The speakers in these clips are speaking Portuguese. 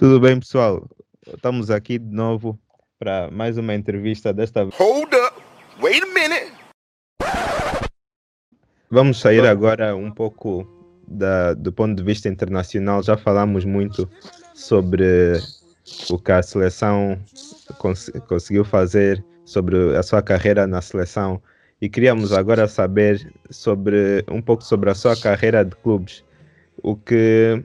Tudo bem, pessoal? Estamos aqui de novo para mais uma entrevista desta vez. Hold up. Wait a minute. Vamos sair agora um pouco da, do ponto de vista internacional. Já falamos muito sobre o que a seleção cons conseguiu fazer, sobre a sua carreira na seleção. E queríamos agora saber sobre um pouco sobre a sua carreira de clubes. O que,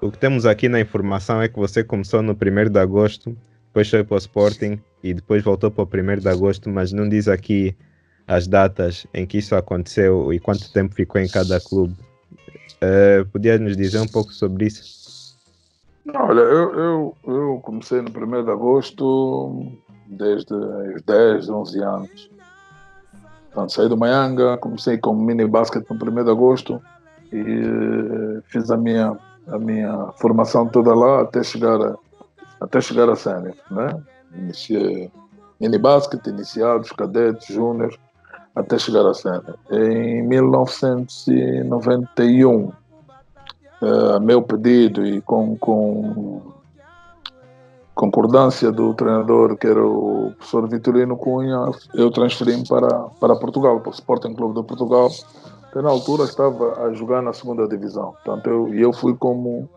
o que temos aqui na informação é que você começou no 1 de agosto, depois foi para o Sporting e depois voltou para o 1 de agosto, mas não diz aqui as datas em que isso aconteceu e quanto tempo ficou em cada clube. Uh, podia nos dizer um pouco sobre isso? Olha, eu, eu, eu comecei no 1 de agosto desde os 10, 11 anos. Então, saí do Maianga, comecei com mini basquete no 1 de agosto e eh, fiz a minha, a minha formação toda lá até chegar a, até chegar a sénior, né? Iniciei basquete, iniciados, cadetes, júnior, até chegar a sénior. Em 1991, uh, eh, meu pedido e com, com concordância do treinador, que era o professor Vitorino Cunha, eu transferi-me para, para Portugal, para o Sporting Clube de Portugal, que na altura estava a jogar na segunda divisão. Portanto, eu, eu fui como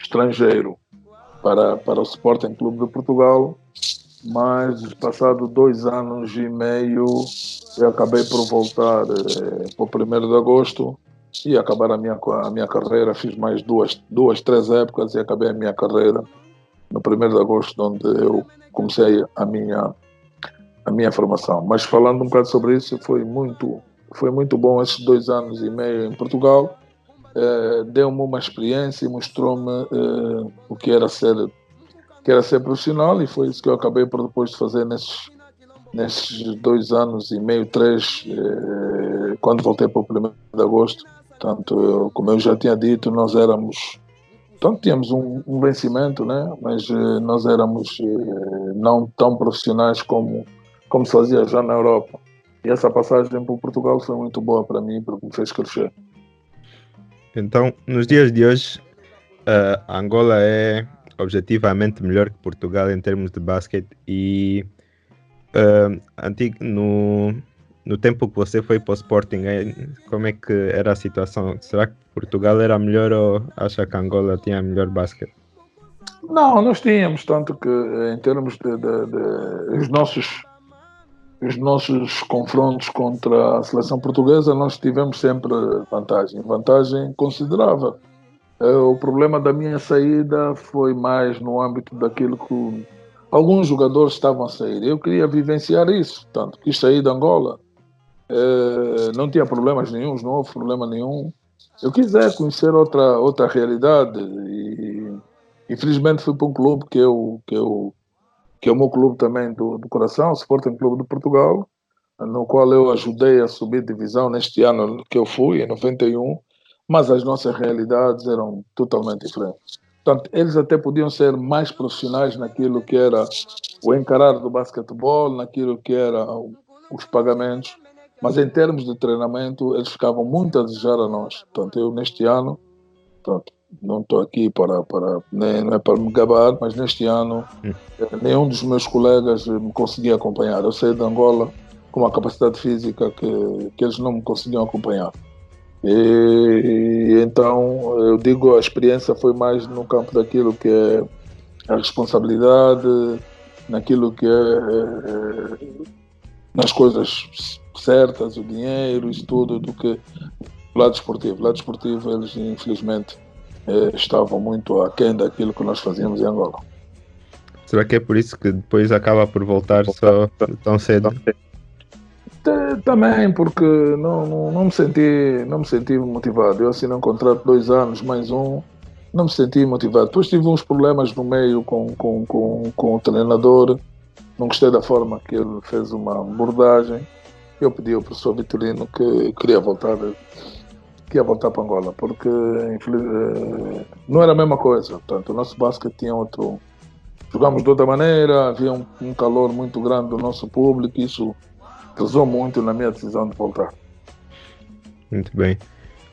estrangeiro para, para o Sporting Clube de Portugal, mas passado dois anos e meio eu acabei por voltar eh, para o 1 de agosto e acabar a minha, a minha carreira. Fiz mais duas, duas, três épocas e acabei a minha carreira no 1 de agosto, onde eu comecei a minha, a minha formação. Mas falando um bocado sobre isso, foi muito, foi muito bom esses dois anos e meio em Portugal. Eh, Deu-me uma experiência e mostrou-me eh, o que era ser que era ser profissional e foi isso que eu acabei por depois de fazer nesses, nesses dois anos e meio, três, eh, quando voltei para o 1 de agosto. Portanto, eu, como eu já tinha dito, nós éramos então tínhamos um, um vencimento, né? mas nós éramos não tão profissionais como, como se fazia já na Europa. E essa passagem para Portugal foi muito boa para mim, porque me fez crescer. Então, nos dias de hoje, uh, Angola é objetivamente melhor que Portugal em termos de basquete e uh, antigo, no, no tempo que você foi para o Sporting, como é que era a situação? Será que Portugal era melhor ou acha que Angola tinha melhor basquete? Não, nós tínhamos, tanto que em termos de, de, de os nossos os nossos confrontos contra a seleção portuguesa, nós tivemos sempre vantagem, vantagem considerável. Eh, o problema da minha saída foi mais no âmbito daquilo que alguns jogadores estavam a sair. Eu queria vivenciar isso, tanto quis sair de Angola é, não tinha problemas nenhum, não houve problema nenhum. Eu quiser conhecer outra, outra realidade e infelizmente fui para um clube que eu, que eu que é o meu clube também do, do coração, o Sporting Clube de Portugal, no qual eu ajudei a subir divisão neste ano que eu fui, em 91, mas as nossas realidades eram totalmente diferentes. Portanto, eles até podiam ser mais profissionais naquilo que era o encarar do basquetebol, naquilo que era os pagamentos, mas em termos de treinamento, eles ficavam muito a desejar a nós. Portanto, eu neste ano, portanto, não estou aqui para, para nem, não é para me gabar, mas neste ano hum. Eh, nenhum dos meus colegas me conseguia acompanhar. Eu saí de Angola com uma capacidade física que, que eles não me conseguiam acompanhar. E, e, então eu digo a experiência foi mais no campo daquilo que é a responsabilidade, naquilo que é, é, é nas coisas certas, o dinheiro, isso tudo, do que o lado esportivo. O lado esportivo, eles infelizmente eh, estavam muito aquém daquilo que nós fazíamos em Angola. Será que é por isso que depois acaba por voltar só tão cedo? Também, porque não, não, não, me senti, não me senti motivado. Eu assinei um contrato de dois anos, mais um, não me senti motivado. Depois tive uns problemas no meio com, com, com, com o treinador, não gostei da forma que ele fez uma abordagem eu pedi ao professor Vitorino que queria voltar, queria voltar para Angola, porque eh, não era a mesma coisa. Portanto, o nosso basquete tinha outro. Jogamos de outra maneira, havia um, um calor muito grande do nosso público, isso pesou muito na minha decisão de voltar. Muito bem.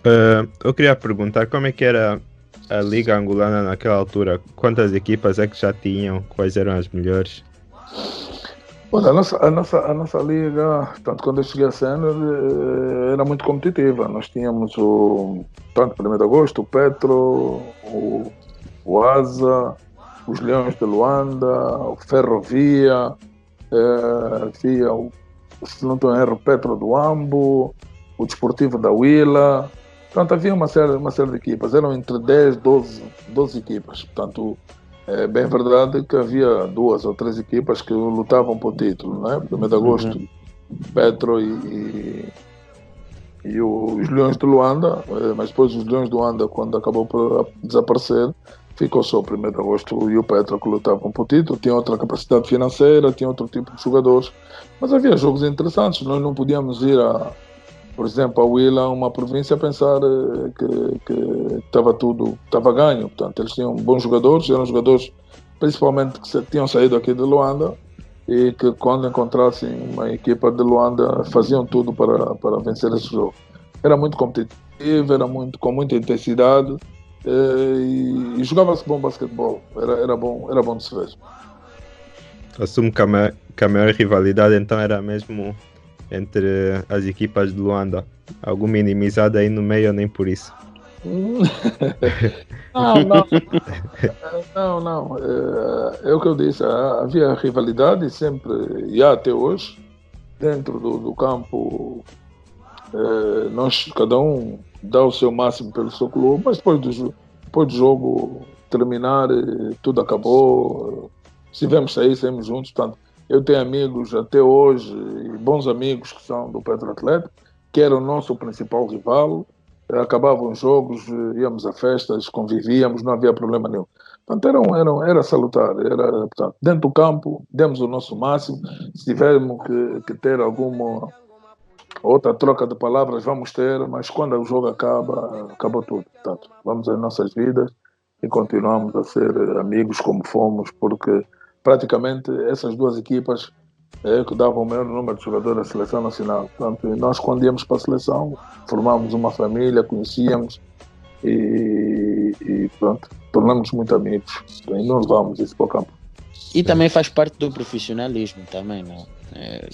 Uh, eu queria perguntar como é que era a liga angolana naquela altura, quantas equipas é que já tinham? Quais eram as melhores? Olha, a nossa, a nossa, a nossa liga, tanto quando eu cheguei a cena, eh, era muito competitiva. Nós tínhamos o, tanto 1 de agosto, o Petro, o, o Asa, os Leões de Luanda, o Ferrovia, havia, o, se não estou Petro do Ambo, o Desportivo da Willa. Portanto, havia uma série, uma série de equipas. Eram entre 10, 12, 12 equipas. Portanto, é bem verdade que havia duas ou três equipas que lutavam por título, não é? Primeiro de agosto, uhum. Petro e, e, e, os Leões de Luanda, eh, mas depois os Leões de Luanda, quando acabou por desaparecer, ficou só o primeiro de agosto e o Petro que lutavam por título, tinha outra capacidade financeira, tinha outro tipo de jogadores, mas havia jogos interessantes, nós não podíamos ir a por exemplo, a Willa, uma província, a pensar eh, que estava tudo, estava ganho. Portanto, eles tinham bons jogadores, eram jogadores principalmente que tinham saído aqui de Luanda e que quando encontrassem uma equipa de Luanda faziam tudo para, para vencer esse jogo. Era muito competitivo, era muito, com muita intensidade eh, e, e jogava-se bom basquetebol, era, era, bom, era bom de se ver. Assumo que a, maior, que a maior rivalidade então era mesmo entre as equipas de Luanda. Alguma inimizade aí no meio, nem por isso. não, não. não, não. É, é, o que eu disse. Havia rivalidade sempre, e há até hoje, dentro do, do campo. É, nós, cada um dá o seu máximo pelo seu clube, mas depois do, depois do jogo terminar, tudo acabou. Se vemos sair, saímos juntos. Portanto, eu tenho amigos até hoje, bons amigos que são do Petro Atlético, que era o nosso principal rival. Acabavam os jogos, íamos a festas, convivíamos, não havia problema nenhum. Portanto, era, era, era salutar. Era, portanto, dentro do campo, demos o nosso máximo. Se tivermos que, que ter alguma outra troca de palavras, vamos ter, mas quando o jogo acaba, acabou tudo. Portanto, vamos às nossas vidas e continuamos a ser amigos como fomos, porque praticamente essas duas equipas é, que davam o maior número de jogadores da seleção nacional. Portanto, nós quando íamos para a seleção, formámos uma família, conhecíamos e, e pronto, tornamos muito amigos e não levamos isso para o campo. E também faz parte do profissionalismo também, não? É,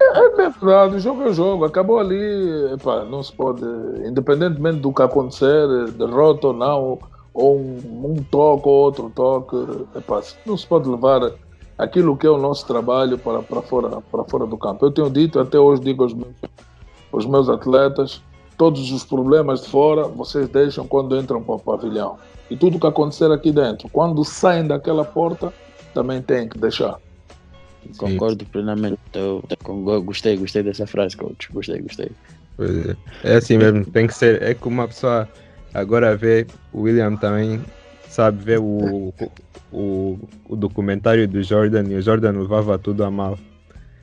é verdade, o jogo é o jogo, acabou ali, epá, não se pode, independentemente do que acontecer, derrota ou não, ou um, um toque ou outro toque. Epá, não se pode levar aquilo que é o nosso trabalho para, para, fora, para fora do campo. Eu tenho dito, até hoje digo aos meus, aos meus atletas, todos os problemas de fora vocês deixam quando entram para o pavilhão. E tudo que acontecer aqui dentro, quando saem daquela porta, também tem que deixar. Concordo plenamente. Eu, gostei, gostei dessa frase, coach. Gostei, gostei. É. é assim mesmo, tem que ser. É como uma pessoa Agora vê, o William também sabe ver o, o, o documentário do Jordan e o Jordan levava tudo a mal.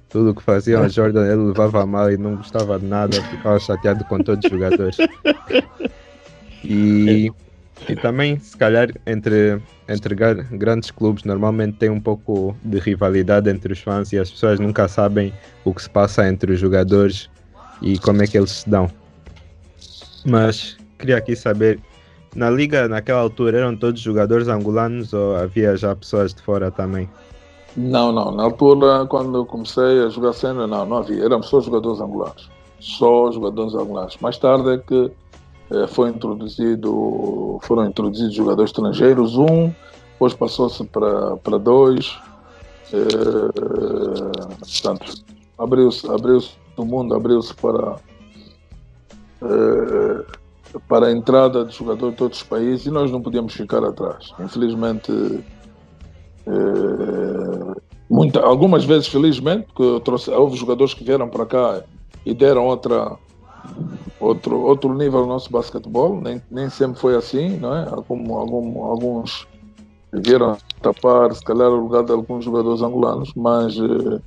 Tudo que fazia o Jordan ele levava a mal e não gostava de nada, ficava chateado com todos os jogadores. E, e também, se calhar, entre, entre grandes clubes, normalmente tem um pouco de rivalidade entre os fãs e as pessoas nunca sabem o que se passa entre os jogadores e como é que eles se dão. Mas queria aqui saber, na liga naquela altura eram todos jogadores angolanos ou havia já pessoas de fora também? Não, não. Na altura, quando eu comecei a jogar cena, não, não havia. Eram só jogadores angolanos. Só jogadores angolanos. Mais tarde é que eh, foi introduzido, foram introduzidos jogadores estrangeiros, um, depois passou-se para, para dois. Eh, portanto, abriu-se abriu o mundo, abriu-se para eh, para a entrada de jogadores de outros países e nós não podíamos ficar atrás. Infelizmente, eh, muita, algumas vezes, felizmente, porque trouxe, houve jogadores que vieram para cá e deram outra, outro, outro nível no nosso basquetebol, nem, nem sempre foi assim, não é? Algum, algum, alguns vieram tapar, se calhar, o lugar de alguns jogadores angolanos, mas eh,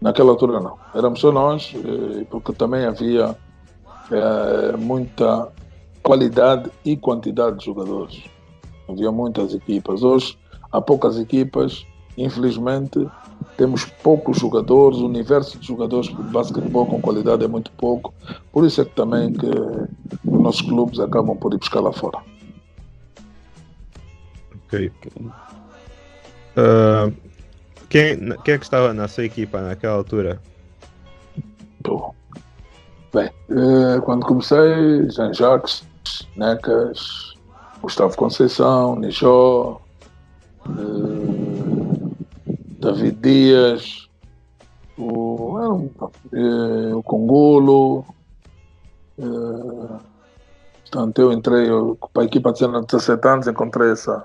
naquela altura não. Éramos só nós, eh, porque também havia é, muita qualidade e quantidade de jogadores. Havia muitas equipas. Hoje há poucas equipas, infelizmente temos poucos jogadores, o universo de jogadores de basquetebol com qualidade é muito pouco. Por isso é que também que os nossos clubes acabam por ir buscar lá fora. Ok. Ah, quem, quem é que estava na sua equipa naquela altura? Bom, bem, eh, quando comecei, Jean Jacques, Necas, Gustavo Conceição, Nijó, eh, David Dias, o, um, eh, o Congolo. eh, portanto, eu entrei eu, para a equipa de 17 anos, encontrei essa,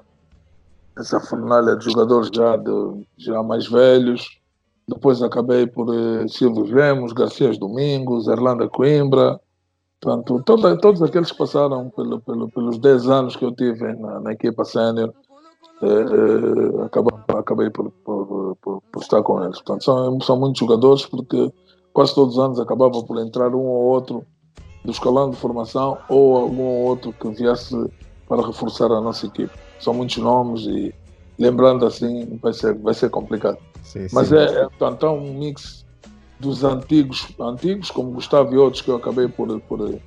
essa fornalha de jogadores já, de, já mais velhos. Depois acabei por eh, Silvio Lemos, Garcias Domingos, Erlanda Coimbra. Portanto, toda, todos aqueles que passaram pelo, pelo, pelos 10 anos que eu tive na, na equipa sénior, eh, eh, acabei, acabei por, por, por, por estar com eles. Portanto, são, são muitos jogadores porque quase todos os anos acabava por entrar um ou outro do escalão de formação ou algum ou outro que viesse para reforçar a nossa equipe. São muitos nomes e lembrando assim vai ser, vai ser complicado. Sim, Mas sim. é, é portanto, é um mix dos antigos, antigos, como Gustavo e outros que eu acabei por, por,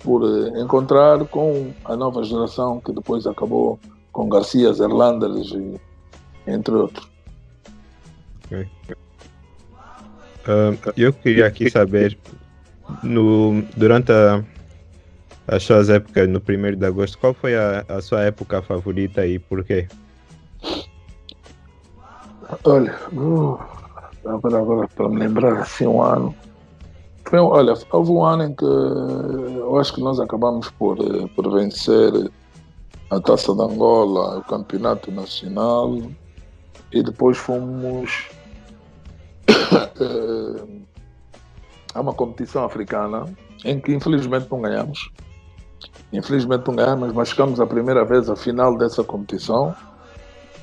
por encontrar, com a nova geração que depois acabou com Garcias, Erlanders e entre outros. Ah, eu queria aqui saber, no, durante a, as suas épocas, no 1 de agosto, qual foi a, a sua época favorita e por quê? Olha, uh, agora, agora para me lembrar assim um ano. Olha, houve um ano em que eu acho que nós acabamos por, eh, por vencer a Taça de Angola, o Campeonato Nacional, e depois fomos eh, a uma competição africana em que infelizmente não ganhamos. Infelizmente não ganhamos, mas chegamos a primeira vez à final dessa competição.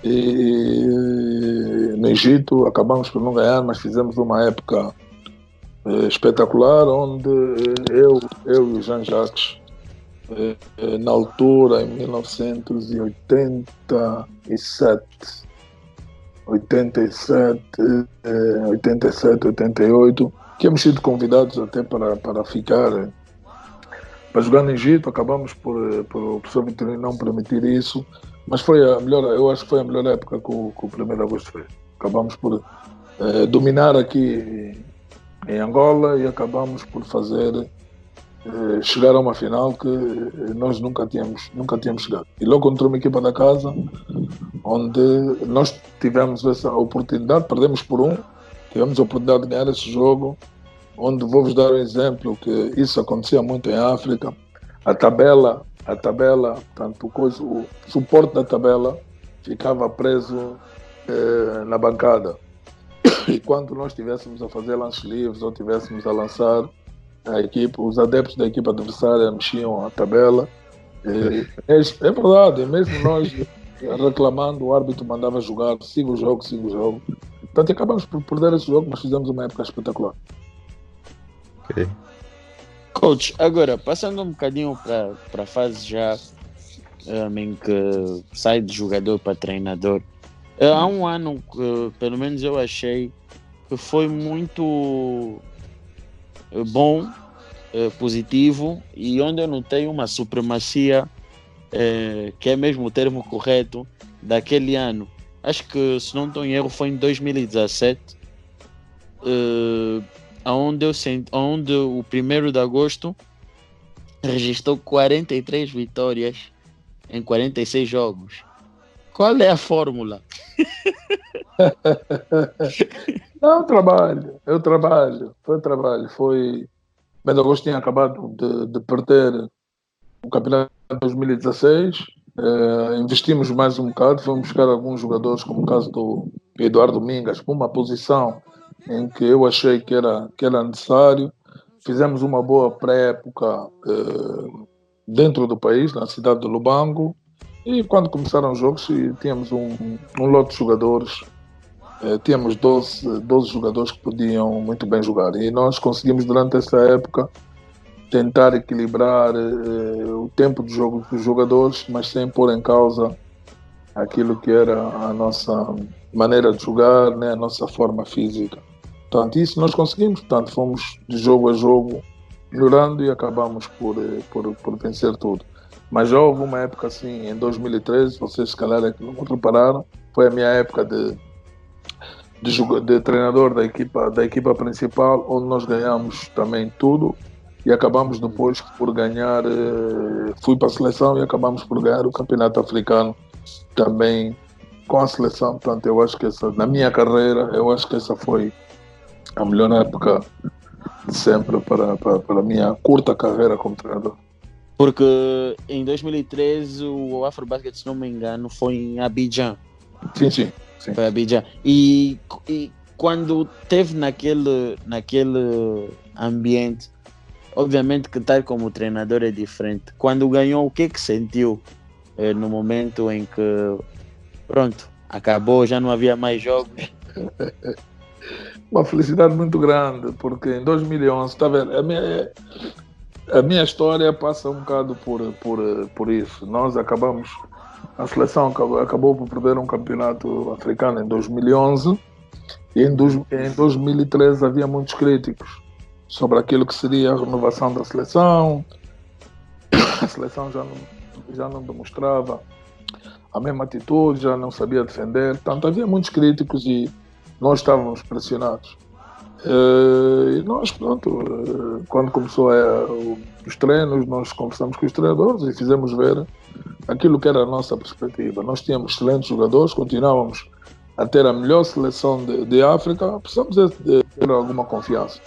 E no Egito acabamos por não ganhar, mas fizemos uma época eh, espetacular, onde eu, eu e o Jean Jacques, eh, eh, na altura, em 1987, 87, eh, 87, 88, tínhamos sido convidados até para, para ficar para jogar no Egito, acabamos por, por o professor Vitorino não permitir isso, mas foi a melhor, eu acho que foi a melhor época que o, que o 1 de agosto fez. Acabamos por eh, dominar aqui em Angola e acabamos por fazer eh, chegar a uma final que eh, nós nunca tínhamos, nunca tínhamos chegado. E logo contra uma equipa da casa, onde nós tivemos essa oportunidade, perdemos por um, tivemos a oportunidade de ganhar esse jogo, onde vou-vos dar um exemplo que isso acontecia muito em África. A tabela, a tabela, portanto, o, coisa, o suporte da tabela ficava preso eh, na bancada. E quando nós estivéssemos a fazer lances livres ou estivéssemos a lançar a equipe, os adeptos da equipe adversária mexiam a tabela. E, é, é verdade, e mesmo nós reclamando, o árbitro mandava jogar, siga o jogo, siga o jogo. Portanto, acabamos por perder esse jogo, mas fizemos uma época espetacular. Ok. Coach, agora, passando um bocadinho para a fase já um, em que sai de jogador para treinador, eh, há um ano que, pelo menos eu achei, que foi muito eh, bom, eh, positivo, e onde eu notei uma supremacia, que é mesmo o termo correto, daquele ano. Acho que, se não estou em erro, foi em 2017. Onde, eu senti, onde o 1 de agosto registrou 43 vitórias em 46 jogos. Qual é a fórmula? Não, trabalho, eu trabalho, foi trabalho. Foi. Bem, Agosto tinha acabado de, de perder o campeonato de 2016. eh, investimos mais um bocado, fomos buscar alguns jogadores, como o caso do Eduardo Mingas, para uma posição em que eu achei que era, que era necessário. Fizemos uma boa pré-época eh, dentro do país, na cidade de Lubango. E quando começaram os jogos, tínhamos um, um lote de jogadores eh, tínhamos 12, 12 jogadores que podiam muito bem jogar. E nós conseguimos, durante essa época, tentar equilibrar eh, o tempo de jogo dos jogadores, mas sem pôr em causa aquilo que era a nossa maneira de jogar, né, a nossa forma física. Portanto, isso nós conseguimos. Portanto, fomos de jogo a jogo melhorando e acabamos por, eh, por, por vencer tudo. Mas já houve uma época assim, em 2013, vocês se calhar é que não repararam, foi a minha época de, de, de treinador da equipa, da equipa principal, onde nós ganhamos também tudo e acabamos depois por ganhar, eh, fui para a seleção e acabamos por ganhar o campeonato africano também com a seleção. Portanto, eu acho que essa, na minha carreira, eu acho que essa foi a melhor época de sempre para, para, para a minha curta carreira como treinador. Porque em 2013 o Afrobasket, se não me engano, foi em Abidjan. Sim, sim. Foi Abidjan. E, e quando teve naquele, naquele ambiente, obviamente que estar como treinador é diferente. Quando ganhou, o que que sentiu eh, no momento em que, pronto, acabou, já não havia mais jogos? uma felicidade muito grande, porque em 2011, está vendo? A minha, a minha história passa um bocado por, por, por isso. Nós acabamos, a seleção acabou, acabou por perder um campeonato africano em 2011 e em, dois, em 2013 havia muitos críticos sobre aquilo que seria a renovação da seleção. A seleção já não, já não demonstrava a mesma atitude, já não sabia defender. Portanto, havia muitos críticos e nós estávamos pressionados. Uh, e nós, pronto, uh, quando começou a, o, os treinos, nós conversamos com os treinadores e fizemos ver aquilo que era a nossa perspectiva. Nós tínhamos excelentes jogadores, continuávamos a ter a melhor seleção de, de África, precisamos de ter alguma confiança.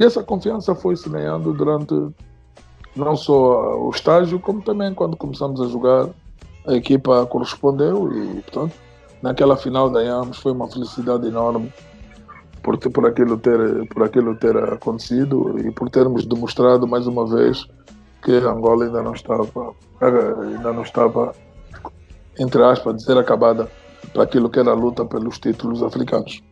E essa confiança foi se ganhando durante não só o estágio, como também quando começamos a jogar, a equipa correspondeu e, portanto, naquela final ganhamos, foi uma felicidade enorme por, por, aquilo ter, por aquilo ter acontecido e por termos demonstrado mais uma vez que Angola ainda não estava, ainda não estava, entre aspas, dizer acabada para aquilo que era a luta pelos títulos africanos.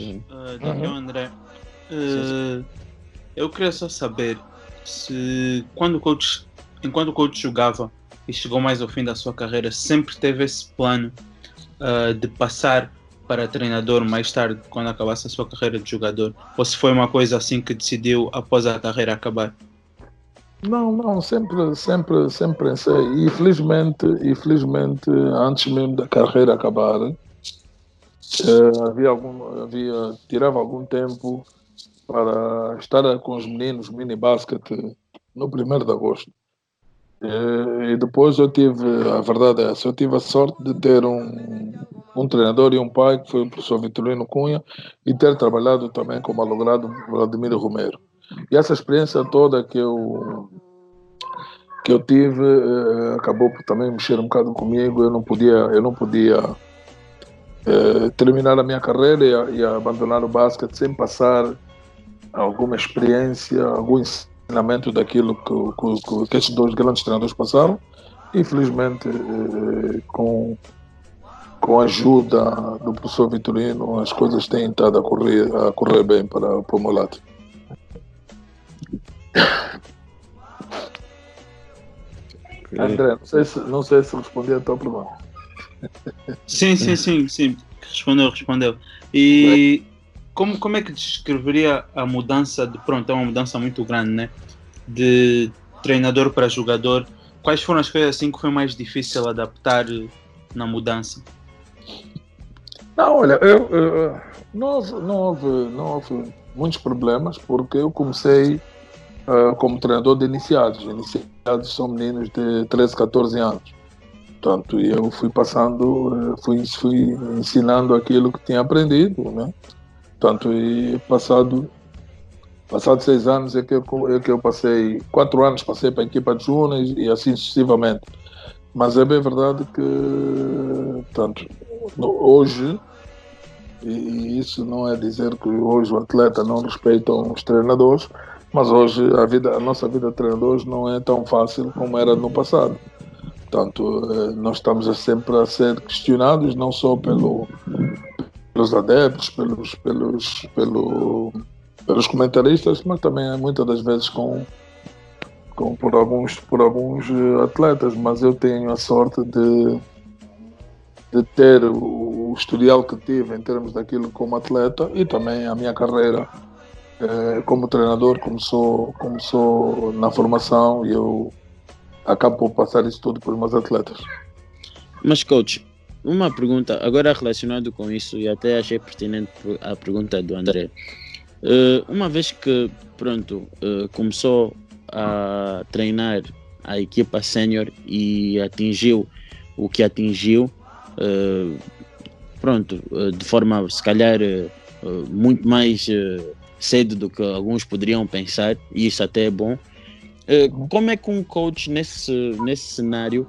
Uh, Daniel uhum. André, uh, eu queria só saber se quando o coach, enquanto o coach jogava e chegou mais ao fim da sua carreira, sempre teve esse plano uh, de passar para treinador mais tarde, quando acabasse a sua carreira de jogador? Ou se foi uma coisa assim que decidiu após a carreira acabar? Não, não, sempre, sempre, sempre pensei. E felizmente, e felizmente antes mesmo da carreira acabar, eh, havia algum, havia, tirava algum tempo para estar com os meninos mini basket no 1 de agosto. E depois eu tive, a verdade é essa, eu tive a sorte de ter um, um treinador e um pai, que foi o professor Vitorino Cunha, e ter trabalhado também como alogrado Vladimir Romero. E essa experiência toda que eu que eu tive eh, acabou por também mexer um bocado comigo. Eu não podia, eu não podia eh, terminar a minha carreira e, abandonar o basquete sem passar alguma experiência, algum ensinamento daquilo que, que, que esses dois grandes treinadores passaram. Infelizmente, eh, com com a ajuda do professor Vitorino, as coisas têm estado a correr, a correr bem para, para o meu lado. André, não sei, se, não sei se respondi a tua pergunta. Sim, sim, sim, sim. Respondeu, respondeu. E como, como é que descreveria a mudança de pronto, é uma mudança muito grande, né? De treinador para jogador. Quais foram as coisas assim que foi mais difícil adaptar na mudança? Não, olha, eu, eu, não, houve, não, houve, não houve muitos problemas porque eu comecei uh, como treinador de iniciados. Iniciados são meninos de 13, 14 anos. Portanto, eu fui passando, fui, fui ensinando aquilo que tinha aprendido, né? Portanto, e passado, passado seis anos é que, eu, é que eu passei, quatro anos passei para a equipa de júniores e assim sucessivamente. Mas é bem verdade que, portanto, hoje e isso não é dizer que hoje o atleta não respeita os treinadores, mas hoje a, vida, a nossa vida de treinadores não é tão fácil como era no passado. Portanto, eh, nós estamos sempre a ser questionados, não só pelo, pelos adeptos, pelos, pelos, pelo, pelos comentaristas, mas também muitas das vezes com, com, por, alguns, por alguns eh, atletas. Mas eu tenho a sorte de de ter o, historial que tive em termos daquilo como atleta e também a minha carreira eh, como treinador, começou, começou na formação e eu acabo por passar isso tudo os meus atletas. Mas, coach, uma pergunta, agora relacionado com isso, e até achei pertinente a pergunta do André. Uh, uma vez que, pronto, uh, começou a treinar a equipa sénior e atingiu o que atingiu, uh, pronto, de forma, se calhar, muito mais cedo do que alguns poderiam pensar, e isso até é bom. Uhum. como é que um coach nesse, nesse cenário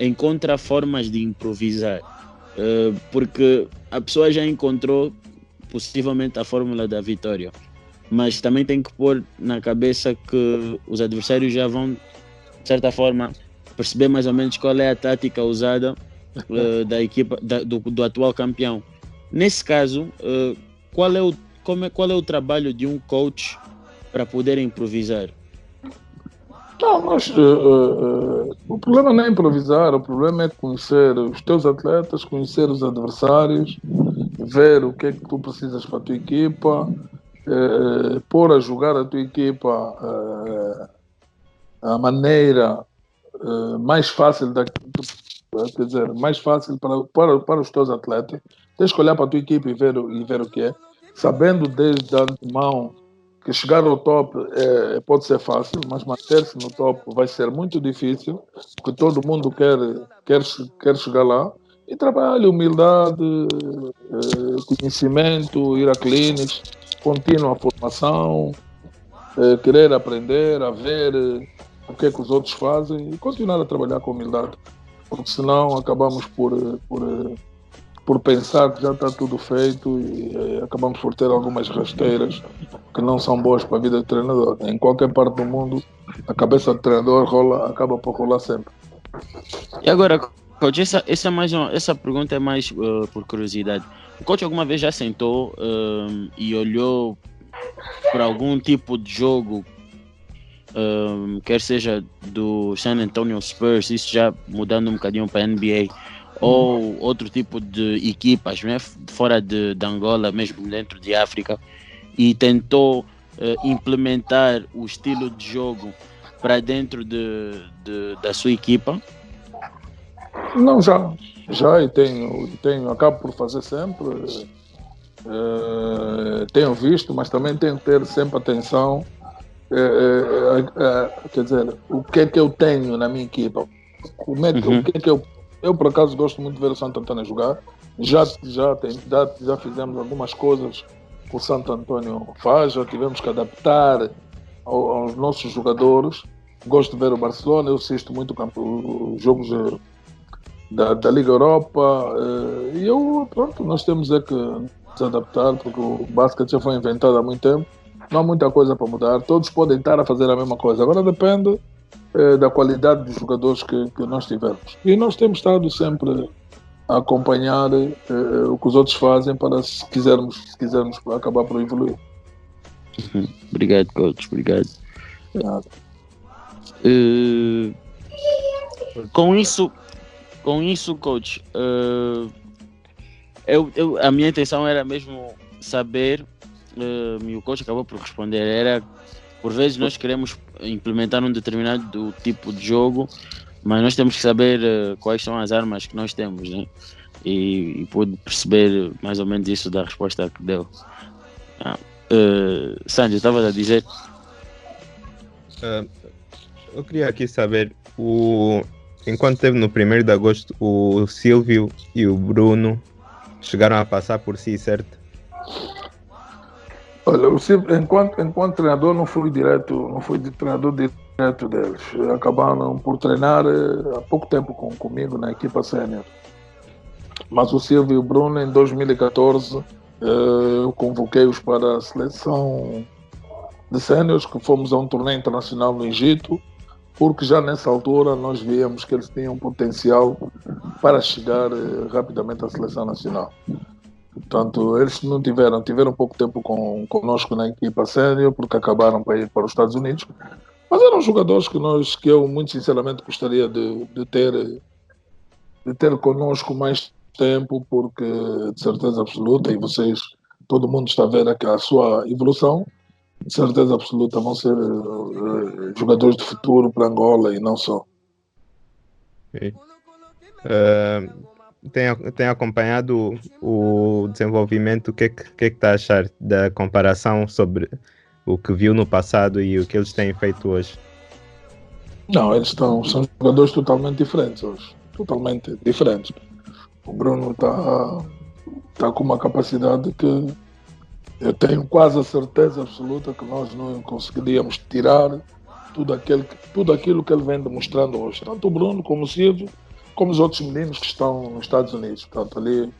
encontra formas de improvisar? porque a pessoa já encontrou possivelmente a fórmula da vitória. Mas também tem que pôr na cabeça que os adversários já vão, de certa forma, perceber mais ou menos qual é a tática usada uh, da equipa da, do, do, atual campeão. Nesse caso, uh, qual, é o, como é, qual é o trabalho de um coach para poder improvisar? Não, mas uh, uh, o problema não é improvisar, o problema é conhecer os teus atletas, conhecer os adversários, ver o que é que tu precisas para a tua equipa, uh, pôr a jogar a tua equipa a maneira mais fácil da, quer dizer, mais fácil para, para, para os teus atletas. Tens que olhar para a tua equipa e ver, e ver o que é, sabendo desde antemão que chegar ao top é, pode ser fácil, mas manter-se no top vai ser muito difícil, porque todo mundo quer, quer, quer chegar lá. E trabalho, humildade, é, conhecimento, ir a clínicas, contínua formação, é, querer aprender, a ver o que é que os outros fazem e continuar a trabalhar com humildade, porque senão acabamos por, por por pensar que já está tudo feito e eh, acabamos por ter algumas rasteiras que não são boas para a vida do treinador. Em qualquer parte do mundo, a cabeça do treinador rola, acaba por rolar sempre. E agora, coach, essa, essa, é mais uma, essa pergunta é mais uh, por curiosidade. O coach alguma vez já sentou uh, e olhou para algum tipo de jogo, quer seja do San Antonio Spurs, isso já mudando um bocadinho para a NBA, ou outro tipo de equipas né, fora de, de Angola, mesmo dentro de África, e tentou uh, implementar o estilo de jogo para dentro de, de, da sua equipa? Não, já. Já e tenho, tenho, acabo por fazer sempre. Uh, tenho visto, mas também tenho que ter sempre atenção. Quer dizer, o que é que eu tenho na minha equipa? Como é que, uhum. O que é que eu eu, por acaso, gosto muito de ver o Santo Antônio jogar. Já, já, tem, já, já fizemos algumas coisas que o Santo Antônio faz, já tivemos que adaptar ao, aos nossos jogadores. Gosto de ver o Barcelona, eu assisto muito os jogos eh, da, da Liga Europa. Eh, e eu, pronto, nós temos é que nos adaptar, porque o basquete já foi inventado há muito tempo. Não há muita coisa para mudar. Todos podem estar a fazer a mesma coisa. Agora depende eh, da qualidade dos jogadores que, que, nós tivemos. E nós temos estado sempre a acompanhar eh, o que os outros fazem para, se quisermos, se quisermos acabar por evoluir. Uhum. Obrigado, coach. Obrigado. Uh, com isso, com isso, coach, uh, eu, eu, a minha intenção era mesmo saber, uh, e o coach acabou por responder, era por vezes nós queremos implementar um determinado tipo de jogo, mas nós temos que saber uh, quais são as armas que nós temos, né? E, e pude perceber mais ou menos isso da resposta que deu. Ah, uh, Sandro, estava a dizer? Uh, eu queria aqui saber, o, enquanto esteve no 1 de agosto, o Silvio e o Bruno chegaram a passar por si, certo? Olha, eu sempre, enquanto, enquanto treinador não fui direto, não fui de treinador direto deles. Acabaram por treinar eh, há pouco tempo com, comigo na equipa sénior. Mas o Silvio e o Bruno, em 2014, eh, eu convoquei-os para a seleção de séniores, que fomos a um torneio internacional no Egito, porque já nessa altura nós víamos que eles tinham potencial para chegar eh, rapidamente à seleção nacional. Portanto, eles não tiveram, tiveram pouco tempo com, conosco na equipa sénior, porque acabaram para ir para os Estados Unidos. Mas eram jogadores que, nós, que eu, muito sinceramente, gostaria de, de, ter, de ter conosco mais tempo, porque, de certeza absoluta, e vocês, todo mundo está a ver a, sua evolução, de certeza absoluta vão ser uh, jogadores de futuro para Angola e não só. Uh, tem, tem acompanhado o desenvolvimento, o que é que, que, é que está a achar da comparação sobre o que viu no passado e o que eles têm feito hoje? Não, eles estão, são jogadores totalmente diferentes hoje. Totalmente diferentes. O Bruno está tá com uma capacidade que eu tenho quase a certeza absoluta que nós não conseguiríamos tirar tudo, aquele, tudo aquilo que ele vem demonstrando hoje. Tanto o Bruno como o Silvio, como os outros meninos que estão nos Estados Unidos. Portanto, ali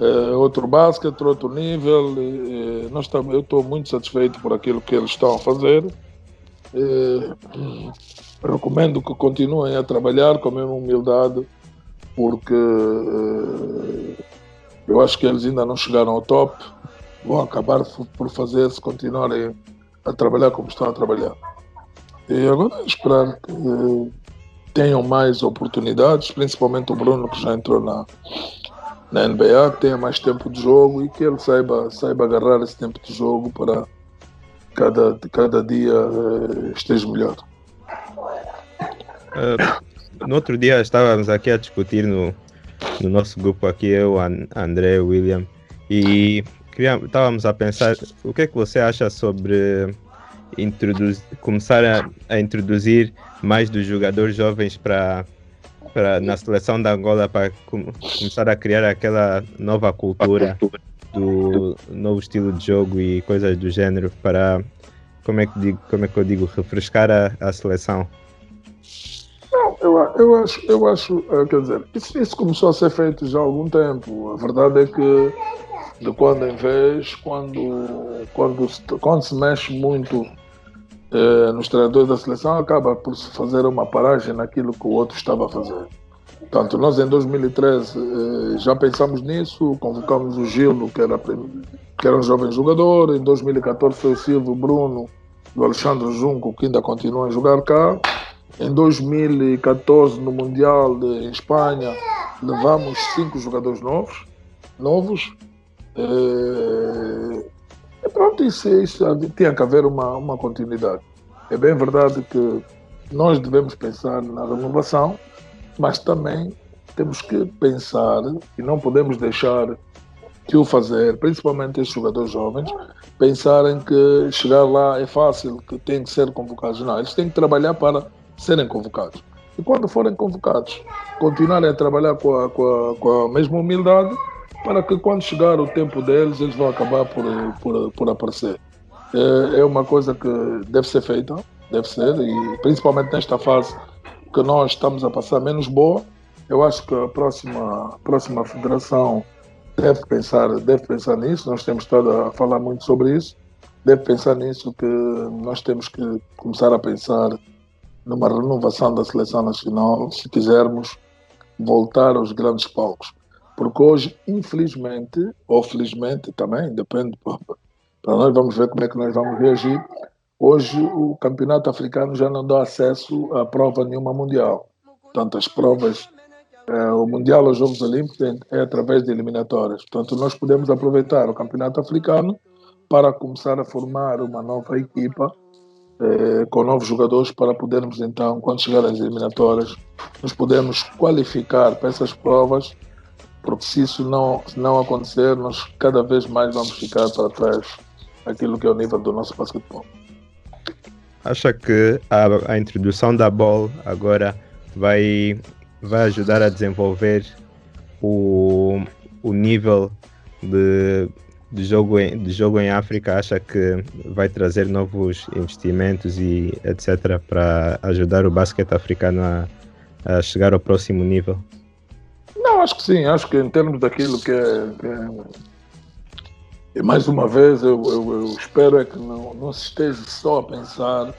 é, outro basquete, outro nível. E, nós tam, eu estou muito satisfeito por aquilo que eles estão a fazer. E, recomendo que continuem a trabalhar com a mesma humildade, porque eh, eu acho que eles ainda não chegaram ao top. Vão acabar por fazer se continuarem a trabalhar como estão a trabalhar. E agora esperar que tenham mais oportunidades, principalmente o Bruno que já entrou na, na NBA, que tenha mais tempo de jogo e que ele saiba, saiba agarrar esse tempo de jogo para cada, cada dia uh, esteja melhor. Uh, no outro dia estávamos aqui a discutir no, no nosso grupo aqui, eu, André, William, e estávamos a pensar o que é que você acha sobre começar a, a, introduzir mais dos jogadores jovens para na seleção da Angola para com, começar a criar aquela nova cultura do novo estilo de jogo e coisas do gênero para como é que digo como é que eu digo refrescar a, a seleção não, eu, eu, acho, eu acho, eh, quer dizer, isso, isso, começou a ser feito já há algum tempo. A verdade é que de quando em vez, quando, quando, quando se mexe muito eh, nos treinadores da seleção, acaba por se fazer uma paragem naquilo que o outro estava a fazer. Portanto, nós em 2013 eh, já pensamos nisso, convocamos o Gilo, que era, que era um jovem jogador, em 2014 foi o Silvio Bruno, o Alexandre Junco, que ainda continua a jogar cá. Em 2014, no Mundial de, Espanha, levamos cinco jogadores novos. novos. É, e pronto, isso, isso tinha que haver uma, uma continuidade. É bem verdade que nós devemos pensar na renovação, mas também temos que pensar e não podemos deixar que o fazer, principalmente esses jogadores jovens, pensarem que chegar lá é fácil, que têm que ser convocados. Não, eles têm que trabalhar para serem convocados. E quando forem convocados, continuarem a trabalhar com a, com a, com a mesma humildade para que quando chegar o tempo deles, eles vão acabar por, por, por aparecer. É, é uma coisa que deve ser feita, deve ser, e principalmente nesta fase que nós estamos a passar menos boa, eu acho que a próxima, a próxima federação deve pensar, deve pensar nisso, nós temos estado a falar muito sobre isso, deve pensar nisso que nós temos que começar a pensar numa renovação da seleção nacional, se quisermos voltar aos grandes palcos. Porque hoje, infelizmente, ou felizmente também, depende para nós, vamos ver como é que nós vamos reagir. Hoje, o campeonato africano já não dá acesso a prova nenhuma mundial. Portanto, as provas, eh, o Mundial os Jogos Olímpicos é, é através de eliminatórias. Portanto, nós podemos aproveitar o campeonato africano para começar a formar uma nova equipa eh, com novos jogadores para podermos então, quando chegar às eliminatórias, nos podermos qualificar para essas provas, porque se isso não, não acontecer, nós cada vez mais vamos ficar para trás aquilo que é o nível do nosso basquetebol. Acha que a, a introdução da bola agora vai, vai ajudar a desenvolver o, o nível de de jogo em, de jogo em África acha que vai trazer novos investimentos e etc. para ajudar o basquete africano a, a, chegar ao próximo nível? Não, acho que sim. Acho que em termos daquilo que é. Que é... E mais uma vez, eu, eu, eu, espero é que não, não se esteja só a pensar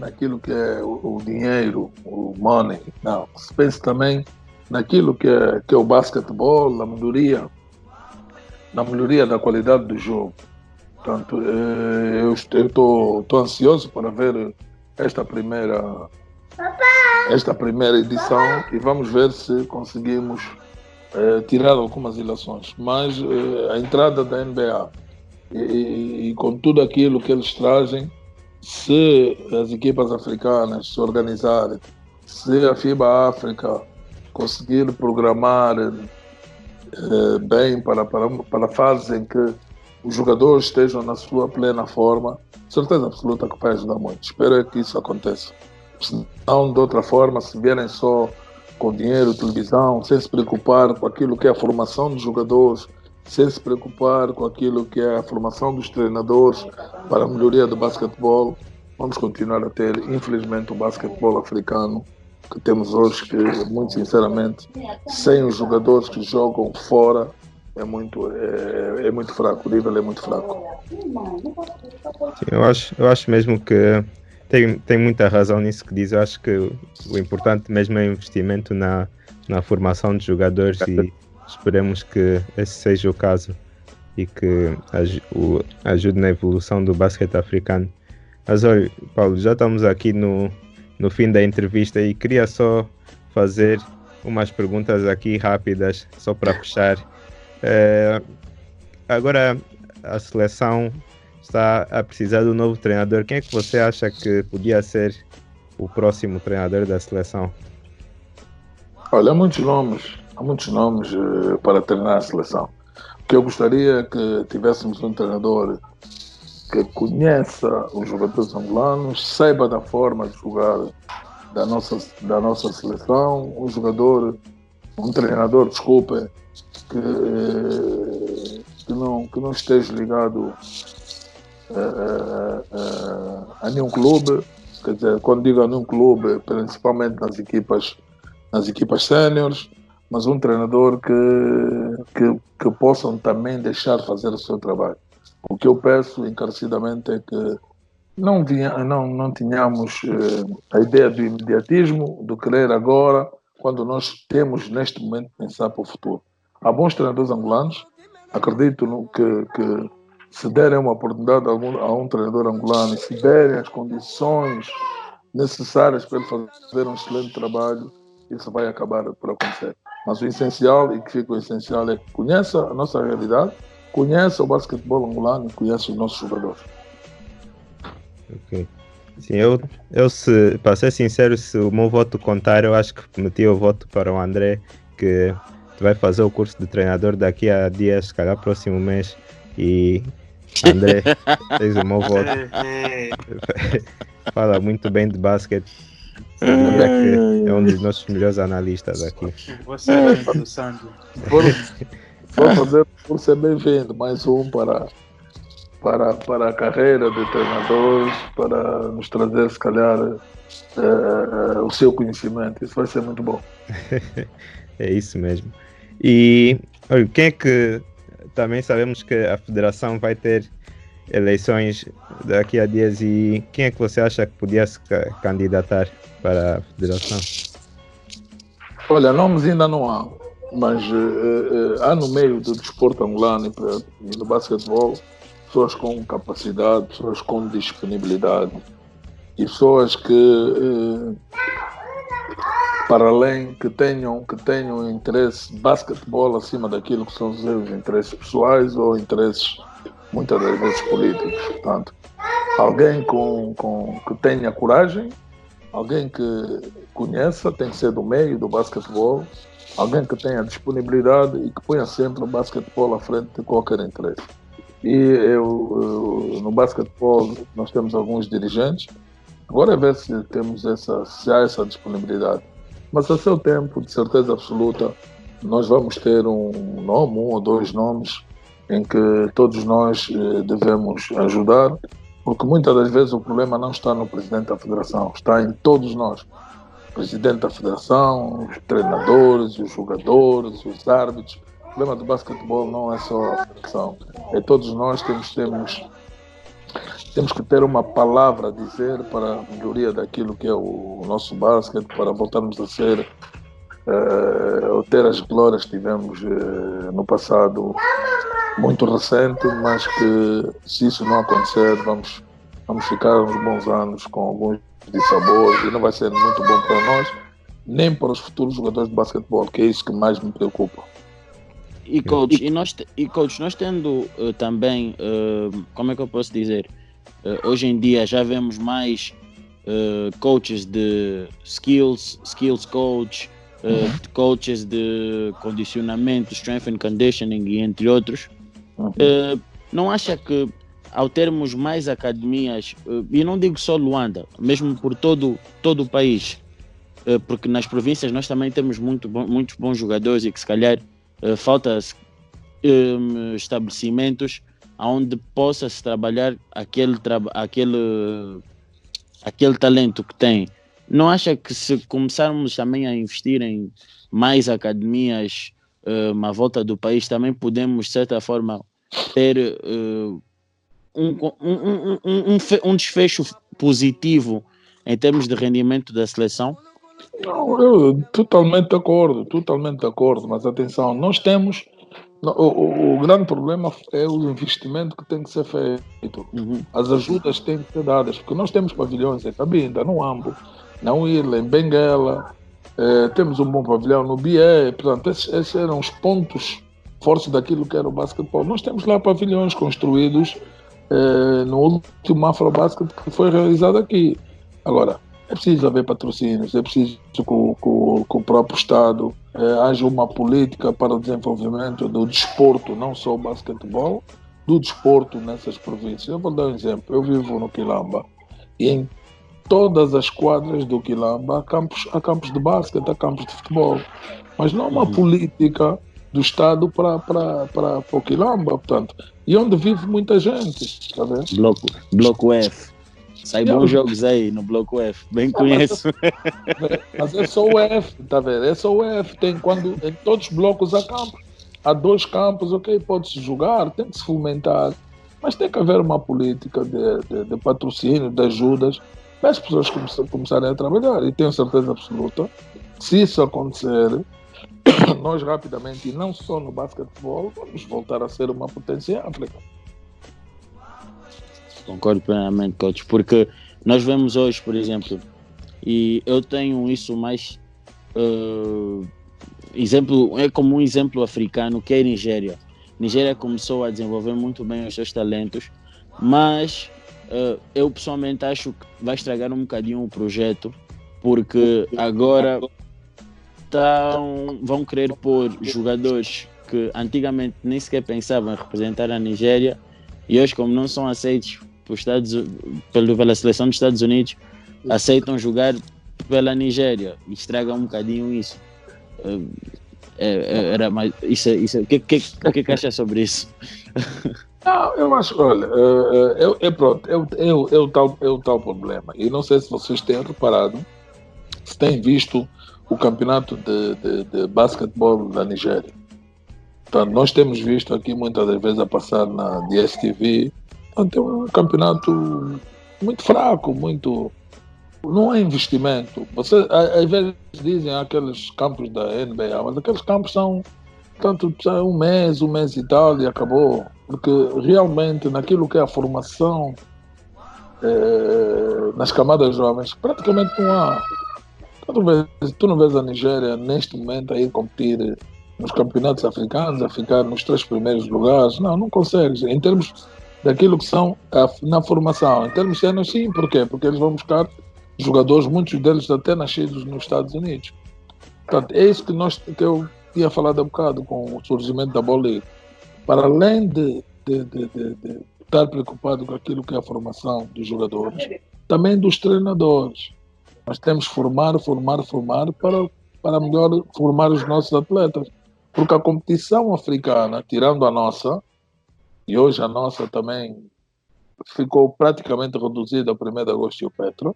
naquilo que é o, o dinheiro, o money. Não, se pense também naquilo que é, que é o basquetebol, a melhoria na melhoria da qualidade do jogo. Portanto, eh, eu estou ansioso para ver esta primeira esta primeira edição e vamos ver se conseguimos eh, tirar algumas ilações. Mas eh, a entrada da NBA e, e, e com tudo aquilo que eles trazem, se as equipas africanas se organizarem, se a FIBA África conseguir programar eh, bem para, para, para a fase em que os jogadores estejam na sua plena forma, certeza absoluta que vai ajudar muito. Espero que isso aconteça. Se não, de outra forma, se vierem só com dinheiro, televisão, sem se preocupar com aquilo que é a formação dos jogadores, sem se preocupar com aquilo que é a formação dos treinadores para a melhoria do basquetebol, vamos continuar a ter, infelizmente, o basquetebol africano que temos hoje, que, muito sinceramente, sem os jogadores que jogam fora, é muito, é, é muito fraco, o nível é muito fraco. Sim, eu, acho, eu acho mesmo que tem, tem muita razão nisso que diz. Eu acho que o importante mesmo é o investimento na, na formação de jogadores e esperemos que esse seja o caso e que o, ajude na evolução do basquete africano. Mas olha, Paulo, já estamos aqui no, no fim da entrevista e queria só fazer umas perguntas aqui rápidas, só para fechar. É, agora a seleção está a precisar de um novo treinador. Quem é que você acha que podia ser o próximo treinador da seleção? Olha, há muitos nomes, há muitos nomes uh, para treinar a seleção. O que eu gostaria é que tivéssemos um treinador que conheça os jogadores angolanos, saiba da forma de jogar da nossa, da nossa seleção, um jogador, um treinador, desculpe, que, eh, que, não, que não esteja ligado a, a, nenhum clube, quer dizer, quando digo a nenhum clube, principalmente nas equipas, nas equipas séniores, mas um treinador que, que, que possam também deixar fazer o seu trabalho. O que eu peço encarecidamente é que não, vinha, não, não tínhamos eh, a ideia do imediatismo, do querer agora, quando nós temos neste momento pensar para o futuro. Há bons treinadores angolanos, acredito no, que, que se derem uma oportunidade a, a um treinador angolano se derem as condições necessárias para ele fazer um excelente trabalho, isso vai acabar por acontecer. Mas o essencial, e que fica o essencial, é que conheça a nossa realidade, conhece o basquetebol angolano e conhece os nossos jogadores. Ok. Sim, eu, eu se, para ser sincero, se o meu voto contar, eu acho que meti o voto para o André, que vai fazer o curso de treinador daqui a dias, se calhar próximo mês. E André, tens o meu voto. Fala muito bem de basquete. É um dos nossos melhores analistas aqui. Você é do Sandro. Vou fazer por ser bem-vindo, mais um para, para, para a carreira de treinadores, para nos trazer, se calhar, uh, o seu conhecimento. Isso vai ser muito bom. é isso mesmo. E olha, quem é que também sabemos que a federação vai ter eleições daqui a dias e quem é que você acha que podia se candidatar para a federação? Olha, nomes ainda não há mas uh, uh, há no meio do desporto angolano e no basquetebol pessoas com capacidade, pessoas com disponibilidade e pessoas que uh, para além que tenham que tenham interesse basquetebol acima daquilo que são os seus interesses pessoais ou interesses muitas das vezes políticos portanto alguém com, com que tenha coragem alguém que conheça tem que ser do meio do basquetebol alguém que tenha disponibilidade e que ponha sempre o basquetebol à frente de qualquer interesse. E eu, eu, no basquetebol nós temos alguns dirigentes, agora é ver se temos essa, se há essa disponibilidade. Mas a seu tempo, de certeza absoluta, nós vamos ter um nome, um ou dois nomes, em que todos nós eh, devemos ajudar, porque muitas das vezes o problema não está no presidente da federação, está em todos nós presidente da federação, os treinadores, os jogadores, os árbitros. O problema do basquetebol não é só a federação, é todos nós temos, temos, temos que ter uma palavra a dizer para a melhoria daquilo que é o, nosso basquete, para voltarmos a ser, uh, ter as glórias que tivemos uh, no passado muito recente, mas que se isso não acontecer, vamos, vamos ficar uns bons anos com alguns de sabor e não vai ser muito bom para nós, nem para os futuros jogadores de basquetebol, que é isso que mais me preocupa. E coach, e nós, e coach, nós tendo uh, também, uh, como é que eu posso dizer? Uh, hoje em dia já vemos mais coaches de skills, skills coach, uhum. coaches de condicionamento, strength and conditioning e entre outros. Uhum. não acha que ao termos mais academias, e não digo só Luanda, mesmo por todo, todo o país, porque nas províncias nós também temos muito, muitos bons jogadores e que se calhar falta um, estabelecimentos onde possa-se trabalhar aquele, aquele, aquele talento que tem. Não acha que se começarmos também a investir em mais academias uh, à volta do país, também podemos, de certa forma, ter uh, um, um, um, um, desfecho positivo em termos de rendimento da seleção? Não, eu totalmente de acordo, totalmente de acordo, mas atenção, nós temos. O, o, o grande problema é o investimento que tem que ser feito. Uhum. As ajudas têm que ser dadas, porque nós temos pavilhões em Cabinda, no Ambo, na Ilha, em Benguela, eh, temos um bom pavilhão no Bié, portanto, esses, esses, eram os pontos fortes daquilo que era o basquetebol. Nós temos lá pavilhões construídos eh, no último Afrobasket que foi realizado aqui. Agora, é preciso haver patrocínios, é preciso que, que, que o próprio Estado é, haja uma política para o desenvolvimento do desporto, não só o basquetebol, do desporto nessas províncias. Eu vou dar um exemplo. Eu vivo no Quilamba e em todas as quadras do Quilamba há campos, há campos de basquete, há campos de futebol. Mas não há uma uhum. política do Estado para, para, para, para o Quilamba, portanto. E onde vive muita gente, tá vendo? Bloco, bloco F. Sai bons jogos aí no bloco F, bem conheço. Mas é só o F, tá vendo? É só o F. Tem quando em todos os blocos há campos. Há dois campos, ok, pode-se jogar, tem que se fomentar. Mas tem que haver uma política de, de, de patrocínio, de ajudas, para as pessoas começarem a trabalhar. E tenho certeza absoluta que se isso acontecer, nós rapidamente, e não só no basquetebol, vamos voltar a ser uma potência em África. Concordo plenamente, coach, porque nós vemos hoje, por exemplo, e eu tenho isso mais uh, exemplo, é como um exemplo africano que é a Nigéria. Nigéria começou a desenvolver muito bem os seus talentos, mas uh, eu pessoalmente acho que vai estragar um bocadinho o projeto, porque agora tão, vão querer pôr jogadores que antigamente nem sequer pensavam em representar a Nigéria e hoje, como não são aceitos Estados, pelo, pela seleção dos Estados Unidos aceitam jogar pela Nigéria e estragam um bocadinho isso. É, é, era mais, isso, isso, o que, que, que, que acha sobre isso? Não, eu acho, olha, eu, eu, pronto, eu, eu, eu, tal, eu tal problema. E não sei se vocês têm reparado, se têm visto o campeonato de, de, de basquetebol da Nigéria. Portanto, nós temos visto aqui muitas das vezes a passar na DSTV é um campeonato muito fraco, muito. Não é investimento. Você, às vezes dizem aqueles campos da NBA, mas aqueles campos são tanto um mês, um mês e tal, e acabou. Porque realmente naquilo que é a formação é, nas camadas jovens, praticamente não há. Tu, vês, tu não vês a Nigéria neste momento aí competir nos campeonatos africanos, a ficar nos três primeiros lugares. Não, não consegues. Em termos daquilo que são a, na formação. Em termos de sim, por quê? Porque eles vão buscar jogadores, muitos deles até nascidos nos Estados Unidos. Portanto, é isso que, nós, que eu tinha falado há bocado com o surgimento da bola. Para além de, de, de, de, estar preocupado com aquilo que é a formação dos jogadores, também dos treinadores. Nós temos que formar, formar, formar para, para melhor formar os nossos atletas. Porque a competição africana, tirando a nossa, e hoje a nossa também ficou praticamente reduzida ao 1 de agosto e o Petro.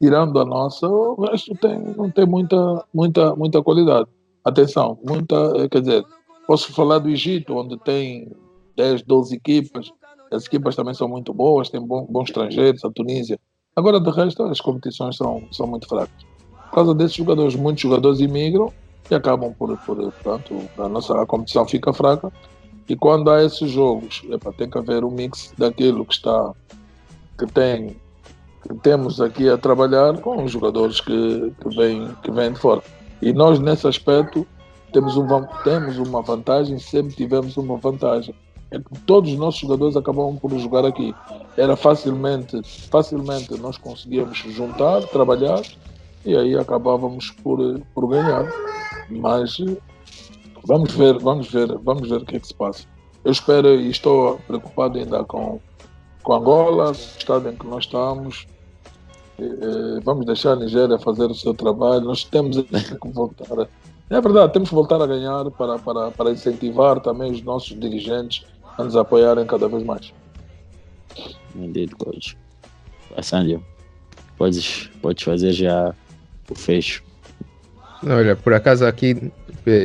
Tirando a nossa, o resto tem, não tem muita, muita, muita qualidade. Atenção, muita, quer dizer, posso falar do Egito, onde tem 10, 12 equipas. As equipas também são muito boas, tem bons, bons estrangeiros, a Tunísia. Agora, de resto, as competições são, são muito fracas. Por causa desses jogadores, muitos jogadores imigram e acabam por, por portanto, a nossa a competição fica fraca e quando há esses jogos, epa, tem que haver um mix daquilo que está, que tem, que temos aqui a trabalhar com os jogadores que, que, vêm, que vêm de fora. E nós, nesse aspecto, temos, um, temos uma vantagem, sempre tivemos uma vantagem. É que todos os nossos jogadores acabavam por jogar aqui. Era facilmente, facilmente nós conseguíamos juntar, trabalhar e aí acabávamos por, por ganhar. Mas vamos ver, vamos ver, vamos ver o que é que se passa. Eu espero e estou preocupado ainda com, com Angola, o estado em que nós estamos. vamos deixar a Nigéria fazer o seu trabalho. Nós temos que voltar. É verdade, temos que voltar a ganhar para, para, para incentivar também os nossos dirigentes a nos apoiarem cada vez mais. Indeed, coach. Passando, podes, podes fazer já o fecho. Olha, por acaso aqui,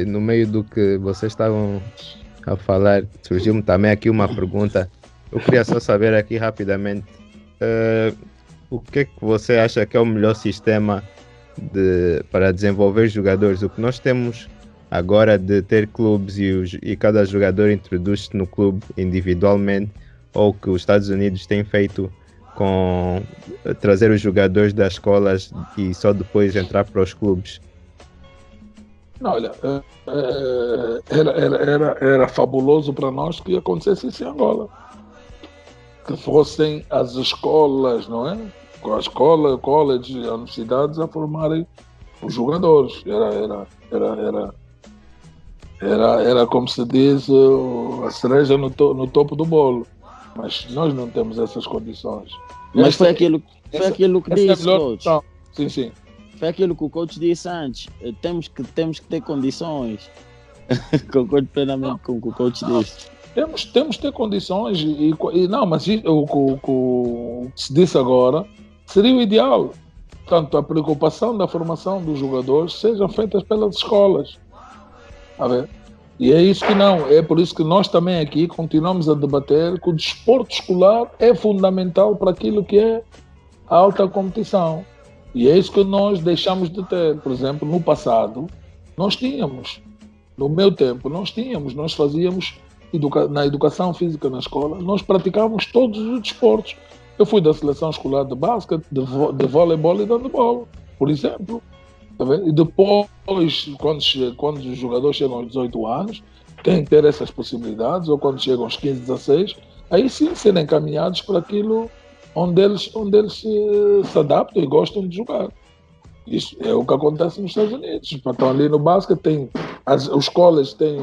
no meio do que vocês estavam a falar, surgiu-me também aqui uma pergunta. Eu queria só saber aqui rapidamente uh, o que é que você acha que é o melhor sistema de, para desenvolver jogadores. O que nós temos agora de ter clubes e, os, e cada jogador introduz-se no clube individualmente, ou que os Estados Unidos têm feito com trazer os jogadores das escolas e só depois entrar para os clubes. Não, olha, é, é, era, era, era, era fabuloso para nós que acontecesse isso em Angola. Que fossem as escolas, não é? Com a escola, college, universidades a formarem os jogadores. Era, era, era, era, era, era como se diz a cereja no, to, no topo do bolo. Mas nós não temos essas condições. Mas essa, foi aquilo, foi essa, aquilo que disse, é. Sim, sim foi aquilo que o coach disse antes. Eh, temos que, temos que ter condições. Concordo plenamente com o que o coach disse. Temos, temos que ter condições e, e não, mas o, que se disse agora seria o ideal. Portanto, a preocupação da formação dos jogadores sejam feitas pelas escolas. A ver? E é isso que não, é por isso que nós também aqui continuamos a debater que o desporto escolar é fundamental para aquilo que é a alta competição. E é isso que nós deixamos de ter. Por exemplo, no passado, nós tínhamos. No meu tempo, nós tínhamos. Nós fazíamos educa na educação física na escola, nós praticávamos todos os desportos. Eu fui da seleção escolar de basquete, de, de voleibol e de handebol, por exemplo. Tá e depois, quando, quando os jogadores chegam aos 18 anos, têm que ter essas possibilidades, ou quando chegam aos 15, 16, aí sim serem encaminhados para aquilo onde eles, onde eles se, se adaptam e gostam de jogar. Isso é o que acontece nos Estados Unidos. Então, ali no basquete, tem, as, os colégios têm,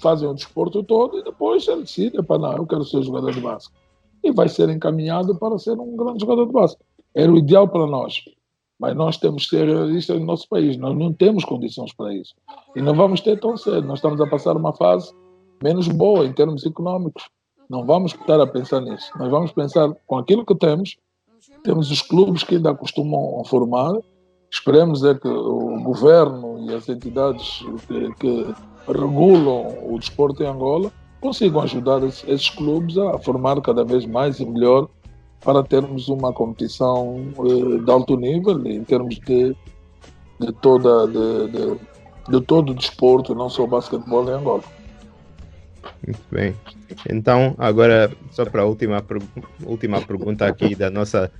fazem o desporto todo e depois ele decide: para não, eu quero ser jogador de basquete. E vai ser encaminhado para ser um grande jogador de basquete. Era o ideal para nós. Mas nós temos que ser realistas no nosso país. Nós não temos condições para isso. E não vamos ter tão cedo. Nós estamos a passar uma fase menos boa em termos económicos. Não vamos estar a pensar nisso. Nós vamos pensar com aquilo que temos. Temos os clubes que ainda costumam formar. Esperemos é que o governo e as entidades que, que regulam o desporto em Angola consigam ajudar esses clubes a formar cada vez mais e melhor para termos uma competição eh, de alto nível em termos de, de toda de, de, de todo o desporto, não só o basquetebol em Angola. Muito bem. Então, agora, só para a última, última pergunta aqui da nossa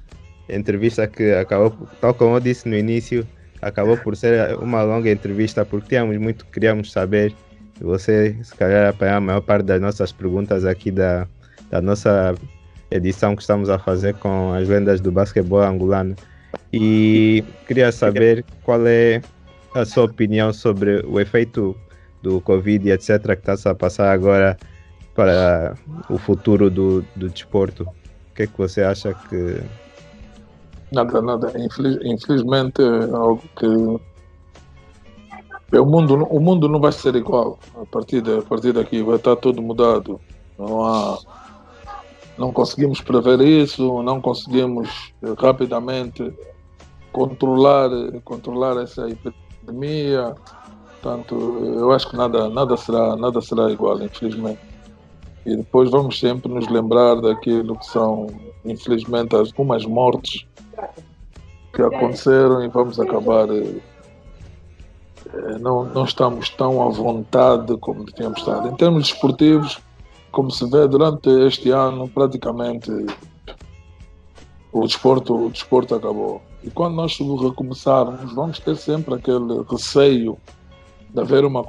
entrevista, que acabou, tal como eu disse no início, acabou por ser uma longa entrevista, porque tínhamos muito que queríamos saber. Você, se calhar, apanhar a maior parte das nossas perguntas aqui da, da nossa edição que estamos a fazer com as lendas do basquetebol angolano. E queria saber qual é a sua opinião sobre o efeito do Covid e etc., que está-se a passar agora para o futuro do, do desporto? O que é que você acha que. Nada, nada. Infeliz, infelizmente é algo que. O mundo, o mundo não vai ser igual. A partir, de, a partir daqui vai estar tudo mudado. Não há. Não conseguimos prever isso, não conseguimos rapidamente controlar, controlar essa epidemia. Portanto, eu acho que nada, nada, será, nada será igual, infelizmente. E depois vamos sempre nos lembrar daquilo que são, infelizmente, algumas mortes que aconteceram e vamos acabar. Eh, não, não estamos tão à vontade como devíamos estar. Em termos desportivos, como se vê durante este ano, praticamente o desporto, o desporto acabou. E quando nós recomeçarmos, vamos ter sempre aquele receio de haver uma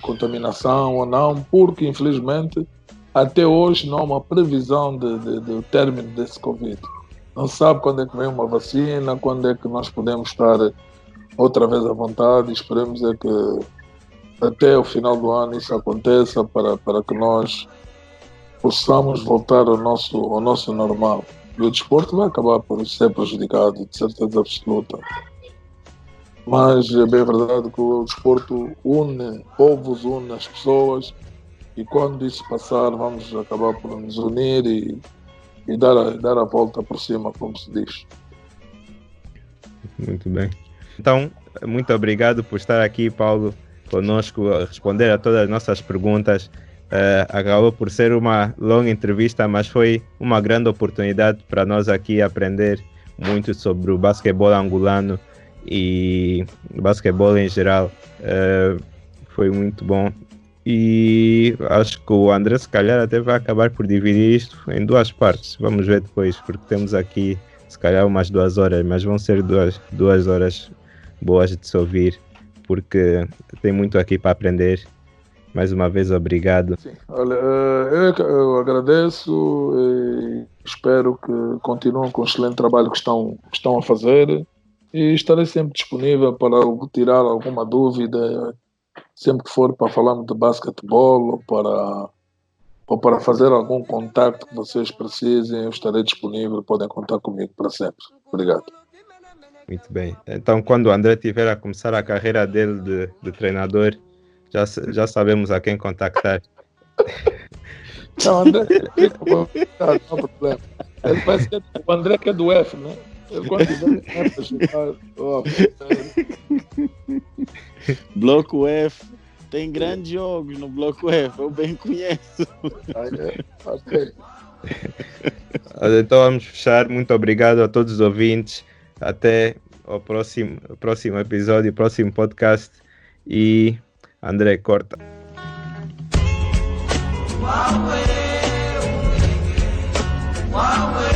contaminação ou não, porque infelizmente até hoje não há uma previsão de, de, de término desse Covid. Não sabe quando é que vem uma vacina, quando é que nós podemos estar outra vez à vontade. Esperemos é que até o final do ano isso aconteça para, para que nós possamos voltar ao nosso, ao nosso normal. E o desporto vai acabar por ser prejudicado, de certeza absoluta. Mas é bem verdade que o desporto une povos, une as pessoas, e quando isso passar, vamos acabar por nos unir e, e dar, a, dar a volta por cima, como se diz. Muito bem. Então, muito obrigado por estar aqui, Paulo, conosco, a responder a todas as nossas perguntas. Uh, acabou por ser uma longa entrevista, mas foi uma grande oportunidade para nós aqui aprender muito sobre o basquetebol angolano e basquetebol em geral. Uh, foi muito bom. E acho que o André, se calhar, até vai acabar por dividir isto em duas partes. Vamos ver depois, porque temos aqui, se calhar, umas duas horas, mas vão ser duas, duas horas boas de se ouvir, porque tem muito aqui para aprender mais uma vez, obrigado. Sim, olha, eh, eu, eu agradeço e espero que continuem com o excelente trabalho que estão, que estão a fazer e estarei sempre disponível para tirar alguma dúvida, sempre que for para falarmos de basquetebol ou para, ou para fazer algum contato que vocês precisem, eu estarei disponível, podem contar comigo para sempre. Obrigado. Muito bem. Então, quando o André tiver a começar a carreira dele de, de treinador, já, já sabemos a quem contactar. Não, André, não, problema. Ele vai ser o André que é do F, né? Bloco F. Tem grandes jogos no Bloco F, eu bem conheço. então vamos fechar. Muito obrigado a todos os ouvintes. Até o próximo, próximo episódio, o próximo podcast. E André, corta. Huawei, Huawei.